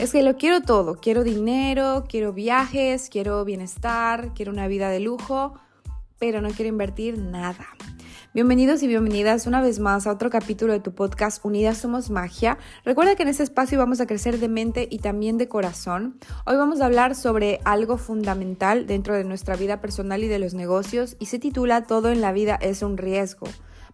Es que lo quiero todo, quiero dinero, quiero viajes, quiero bienestar, quiero una vida de lujo, pero no quiero invertir nada. Bienvenidos y bienvenidas una vez más a otro capítulo de tu podcast Unidas Somos Magia. Recuerda que en este espacio vamos a crecer de mente y también de corazón. Hoy vamos a hablar sobre algo fundamental dentro de nuestra vida personal y de los negocios y se titula Todo en la vida es un riesgo.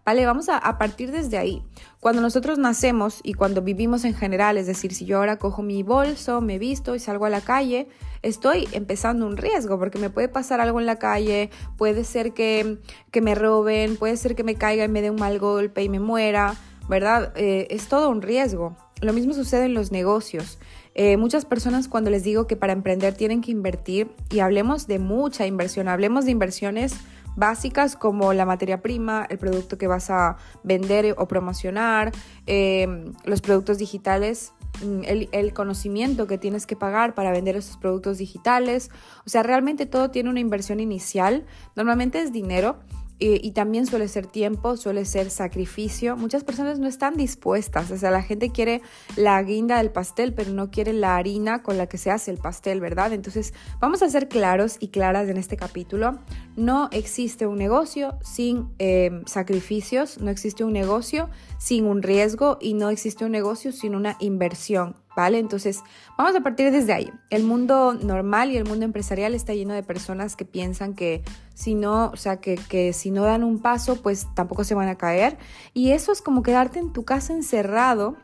¿Vale? Vamos a, partir desde ahí. Cuando nosotros nacemos y cuando vivimos en general, es decir, si yo ahora cojo mi bolso, me visto y salgo a la calle, estoy empezando un riesgo porque me puede pasar algo en la calle, puede ser que, que me roben, puede ser que me caiga y me dé un mal golpe y me muera, ¿verdad? Eh, es todo un riesgo. Lo mismo sucede en los negocios. Eh, muchas personas cuando les digo que para emprender tienen que invertir y hablemos de mucha inversión, hablemos de inversiones básicas como la materia prima, el producto que vas a vender o promocionar, eh, los productos digitales, mm, el, el, conocimiento que tienes que pagar para vender esos productos digitales. O sea, realmente todo tiene una inversión inicial. Normalmente es dinero y, también suele ser tiempo, suele ser sacrificio. Muchas personas no están dispuestas, o sea, la gente quiere la guinda del pastel, pero no quiere la harina con la que se hace el pastel, ¿verdad? Entonces, vamos a ser claros y claras en este capítulo. No existe un negocio sin eh, sacrificios, no existe un negocio sin un riesgo y no existe un negocio sin una inversión. ¿Vale? Entonces, vamos a partir desde ahí. El mundo normal y el mundo empresarial está lleno de personas que piensan que si no, o sea, que, que, si no dan un paso, pues tampoco se van a caer. Y eso es como quedarte en tu casa encerrado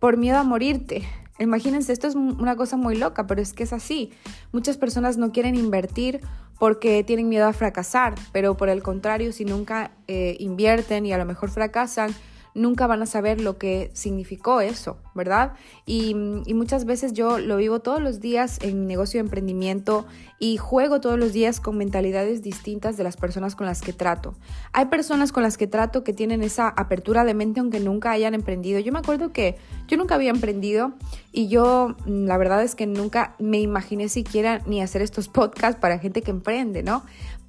por miedo a morirte. Imagínense, esto es una cosa muy loca, pero es que es así. Muchas personas no quieren invertir porque tienen miedo a fracasar, pero por el contrario, si nunca eh, invierten y a lo mejor fracasan, nunca van a saber lo que significó eso, ¿verdad? Y, muchas veces yo lo vivo todos los días en mi negocio de emprendimiento y juego todos los días con mentalidades distintas de las personas con las que trato. Hay personas con las que trato que tienen esa apertura de mente aunque nunca hayan emprendido. Yo me acuerdo que yo nunca había emprendido y yo mm, la verdad es que nunca me imaginé siquiera ni hacer estos podcasts para gente que emprende, ¿no?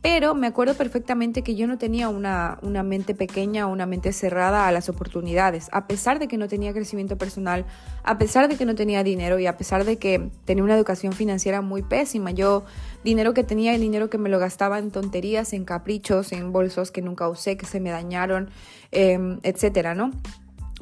Pero me acuerdo perfectamente que yo no tenía una, una mente pequeña o una mente cerrada a las oportunidades, a pesar de que no tenía crecimiento personal, a pesar de que no tenía dinero y a pesar de que tenía una educación financiera muy pésima. Yo, dinero que tenía, el dinero que me lo gastaba en tonterías, en caprichos, en bolsos que nunca usé, que se me dañaron, eh, etcétera, ¿no?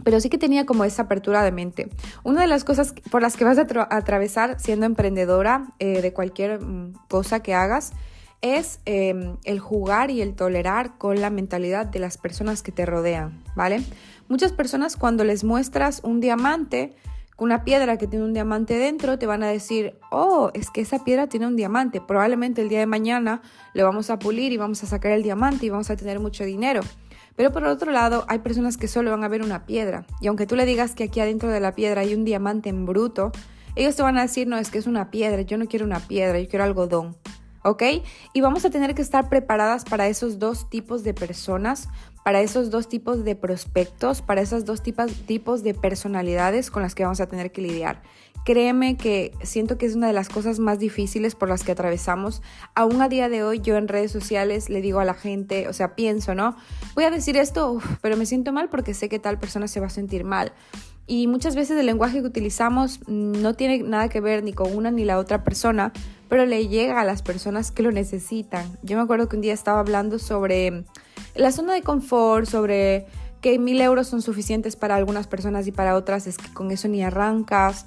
pero sí que tenía como esa apertura de mente. Una de las cosas por las que vas a atravesar siendo emprendedora eh, de cualquier mm, cosa que hagas es em, el jugar y el tolerar con la mentalidad de las personas que te rodean, ¿vale? Muchas personas cuando les muestras un diamante, una piedra que tiene un diamante dentro, te van a decir, oh, es que esa piedra tiene un diamante, probablemente el día de mañana lo vamos a pulir y vamos a sacar el diamante y vamos a tener mucho dinero. Pero por otro lado, hay personas que solo van a ver una piedra. Y aunque tú le digas que aquí adentro de la piedra hay un diamante en bruto, ellos te van a decir, no, es que es una piedra, yo no quiero una piedra, yo quiero algodón. ¿Ok? Y vamos a tener que estar preparadas para esos dos tipos de personas, para esos dos tipos de prospectos, para esos dos tipos, de personalidades con las que vamos a tener que lidiar. Créeme que siento que es una de las cosas más difíciles por las que atravesamos. Aún a día de hoy yo en redes sociales le digo a la gente, o sea, pienso, ¿no? Voy a decir esto, pero me siento mal porque sé que tal persona se va a sentir mal. Y muchas veces el lenguaje que utilizamos no tiene nada que ver ni con una ni la otra persona, pero le llega a las personas que lo necesitan. Yo me acuerdo que un día estaba hablando sobre la zona de confort, sobre que mil euros son suficientes para algunas personas y para otras es que con eso ni arrancas.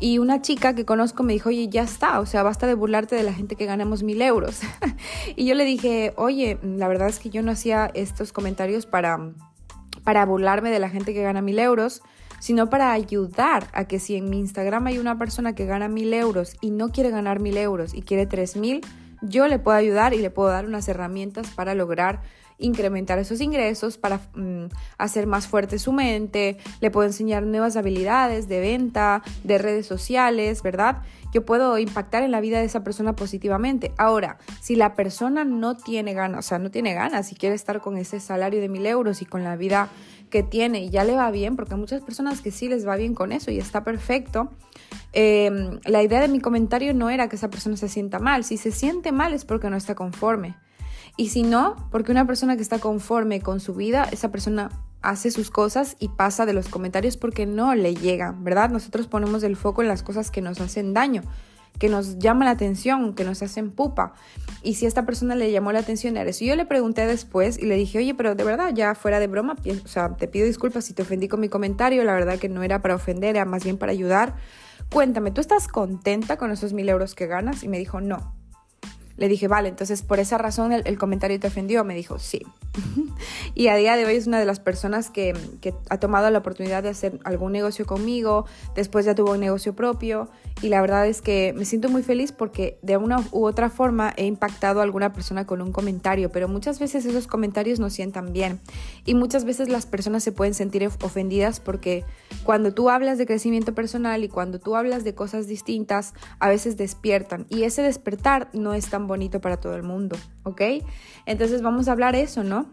Y una chica que conozco me dijo, oye, ya está, o sea, basta de burlarte de la gente que ganamos mil euros. y yo le dije, oye, la verdad es que yo no hacía estos comentarios para, para burlarme de la gente que gana mil euros, sino para ayudar a que si en mi Instagram hay una persona que gana mil euros y no quiere ganar mil euros y quiere tres mil, yo le puedo ayudar y le puedo dar unas herramientas para lograr incrementar esos ingresos, para mm, hacer más fuerte su mente, le puedo enseñar nuevas habilidades de venta, de redes sociales, ¿verdad? Yo puedo impactar en la vida de esa persona positivamente. Ahora, si la persona no tiene ganas, o sea, no tiene ganas y quiere estar con ese salario de mil euros y con la vida que tiene y ya le va bien, porque hay muchas personas que sí les va bien con eso y está perfecto. Em, la idea de mi comentario no era que esa persona se sienta mal. Si se siente mal es porque no está conforme. Y si no, porque una persona que está conforme con su vida, esa persona hace sus cosas y pasa de los comentarios porque no le llegan, ¿verdad? Nosotros ponemos el foco en las cosas que nos hacen daño que nos llama la atención, que nos hacen pupa. Y si esta persona le llamó la atención era eso. Yo le pregunté después y le dije, oye, pero de verdad, ya fuera de broma, o sea, te pido disculpas si te ofendí con mi comentario, la verdad que no era para ofender, era más bien para ayudar. Cuéntame, ¿tú estás contenta con esos mil euros que ganas? Y me dijo, no. Le dije, vale, entonces por esa razón el, comentario te ofendió. Me dijo, sí. y a día de hoy es una de las personas que, que, ha tomado la oportunidad de hacer algún negocio conmigo. Después ya tuvo un negocio propio. Y la verdad es que me siento muy feliz porque de una u otra forma he impactado a alguna persona con un comentario. Pero muchas veces esos comentarios no sientan bien. Y muchas veces las personas se pueden sentir ofendidas porque cuando tú hablas de crecimiento personal y cuando tú hablas de cosas distintas, a veces despiertan. Y ese despertar no es tan bonito para todo el mundo, ¿ok? Entonces vamos a hablar eso, ¿no?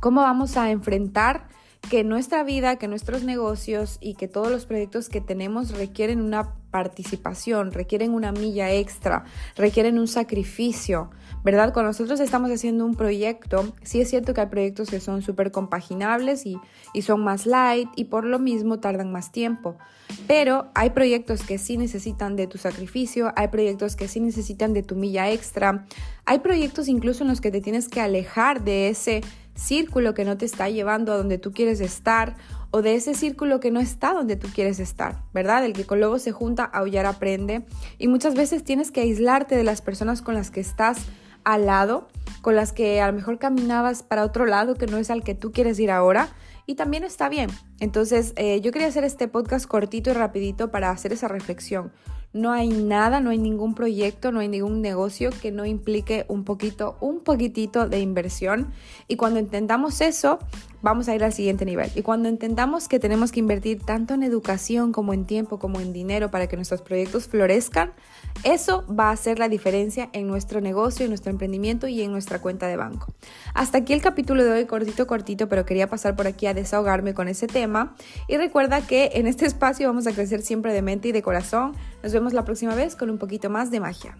¿Cómo vamos a enfrentar que nuestra vida, que nuestros negocios y que todos los proyectos que tenemos requieren una participación, requieren una milla extra, requieren un sacrificio, ¿verdad? Cuando nosotros estamos haciendo un proyecto, sí es cierto que hay proyectos que son súper compaginables y, y son más light y por lo mismo tardan más tiempo, pero hay proyectos que sí necesitan de tu sacrificio, hay proyectos que sí necesitan de tu milla extra, hay proyectos incluso en los que te tienes que alejar de ese círculo que no te está llevando a donde tú quieres estar o de ese círculo que no está donde tú quieres estar, ¿verdad? El que con lobo se junta, aullar aprende y muchas veces tienes que aislarte de las personas con las que estás al lado, con las que a lo mejor caminabas para otro lado que no es al que tú quieres ir ahora y también está bien. Entonces eh, yo quería hacer este podcast cortito y rapidito para hacer esa reflexión. No hay nada, no hay ningún proyecto, no hay ningún negocio que no implique un poquito, un poquitito de inversión. Y cuando entendamos eso, vamos a ir al siguiente nivel. Y cuando entendamos que tenemos que invertir tanto en educación como en tiempo, como en dinero para que nuestros proyectos florezcan, eso va a hacer la diferencia en nuestro negocio, en nuestro emprendimiento y en nuestra cuenta de banco. Hasta aquí el capítulo de hoy, cortito, cortito, pero quería pasar por aquí a desahogarme con ese tema. Y recuerda que en este espacio vamos a crecer siempre de mente y de corazón. Nos vemos la próxima vez con un poquito más de magia.